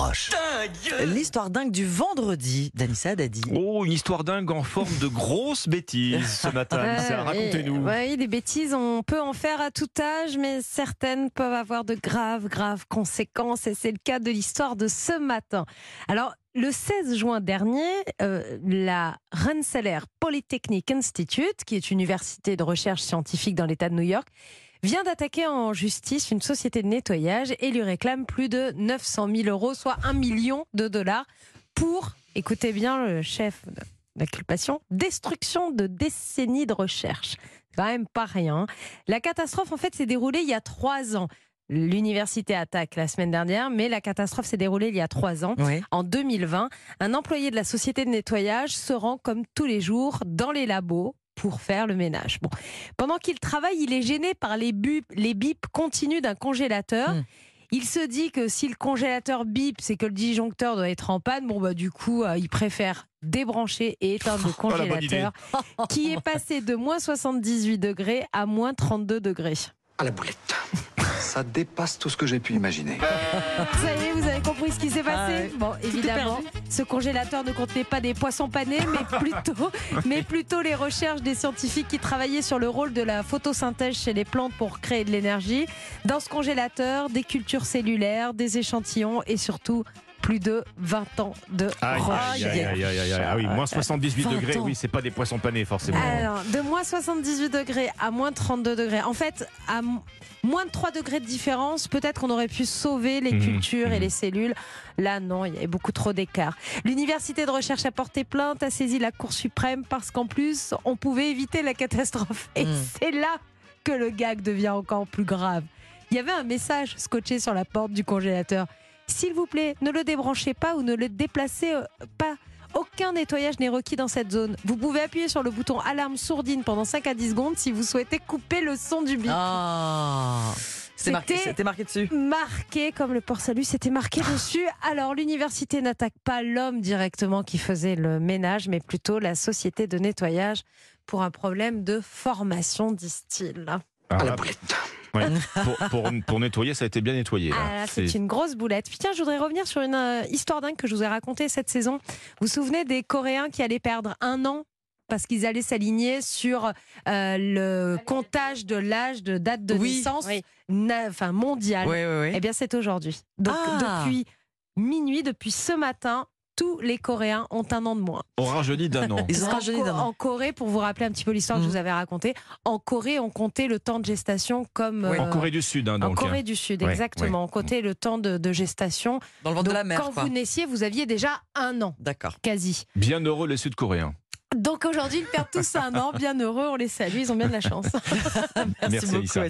Roche. L'histoire dingue du vendredi, Danissa Dadi. Oh, une histoire dingue en forme de grosse bêtise ce matin. Anissa, racontez-nous. Oui, des bêtises, on peut en faire à tout âge, mais certaines peuvent avoir de graves, graves conséquences. Et c'est le cas de l'histoire de ce matin. Alors, le 16 juin dernier, euh, la Rensselaer Polytechnic Institute, qui est une université de recherche scientifique dans l'État de New York, vient d'attaquer en justice une société de nettoyage et lui réclame plus de 900 000 euros, soit un million de dollars, pour, écoutez bien le chef d'inculpation, destruction de décennies de recherche. C'est quand même pas rien. La catastrophe, en fait, s'est déroulée il y a trois ans. L'université attaque la semaine dernière, mais la catastrophe s'est déroulée il y a trois ans. Oui. En 2020, un employé de la société de nettoyage se rend comme tous les jours dans les labos pour faire le ménage. Bon. Pendant qu'il travaille, il est gêné par les, bu- les bips continus d'un congélateur. Hmm. Il se dit que si le congélateur bip, c'est que le disjoncteur doit être en panne. Bon, bah, du coup, euh, il préfère débrancher et éteindre le Oh, congélateur qui est passé de moins 78 degrés à moins 32 degrés. À la boulette. Ça dépasse tout ce que j'ai pu imaginer. Ça y est, vous avez compris ce qui s'est passé Ah ouais. Bon, évidemment, ce congélateur ne contenait pas des poissons panés, mais plutôt, mais plutôt les recherches des scientifiques qui travaillaient sur le rôle de la photosynthèse chez les plantes pour créer de l'énergie. Dans ce congélateur, des cultures cellulaires, des échantillons et surtout plus de 20 ans de Aïe, aïe, aïe, aïe, aïe, aïe, aïe. Ah oui, moins 78 20 degrés, ans. oui, c'est pas des poissons panés forcément. Alors, de moins 78 degrés à moins 32 degrés. En fait, à moins de 3 degrés de différence, peut-être qu'on aurait pu sauver les Mhm, cultures et mhm. les cellules. Là, non, il y avait beaucoup trop d'écart. L'université de recherche a porté plainte, a saisi la Cour suprême parce qu'en plus, on pouvait éviter la catastrophe. Et Mhm. c'est là que le gag devient encore plus grave. Il y avait un message scotché sur la porte du congélateur. S'il vous plaît, ne le débranchez pas ou ne le déplacez euh, pas. Aucun nettoyage n'est requis dans cette zone. Vous pouvez appuyer sur le bouton alarme sourdine pendant 5 à 10 secondes si vous souhaitez couper le son du bip. Ah marqué, C'était- c'était marqué dessus. Marqué comme le port salut, c'était marqué dessus. Alors l'université n'attaque pas l'homme directement qui faisait le ménage, mais plutôt la société de nettoyage pour un problème de formation, disent-ils. À la. Ouais, pour, pour- pour nettoyer, ça a été bien nettoyé. Ah c'est une grosse boulette. Puis tiens, je voudrais revenir sur une euh, histoire dingue que je vous ai racontée cette saison. Vous vous souvenez des Coréens qui allaient perdre un an parce qu'ils allaient s'aligner sur euh, le comptage de l'âge de date de Oui. naissance na- enfin, mondial? Oui, oui, oui. Eh bien, c'est aujourd'hui. Donc, Ah. depuis minuit, depuis ce matin, tous les Coréens ont un an de moins. On rajeunit d'un an. Ils ont Co- d'un an. en Corée, pour vous rappeler un petit peu l'histoire que je Mhm. vous avais racontée, en Corée, on comptait le temps de gestation comme. Oui. En euh, Corée du Sud, hein, en. Corée hein. du Sud, exactement. On comptait le temps de, de gestation. Dans le ventre de la mer, quand quoi. vous naissiez, vous aviez déjà un an, D'accord. quasi. Bien heureux les Sud-Coréens. Donc aujourd'hui, ils perdent tous un an. Bien heureux, on les salue, ils ont bien de la chance. Merci, Merci, beaucoup. Anissa.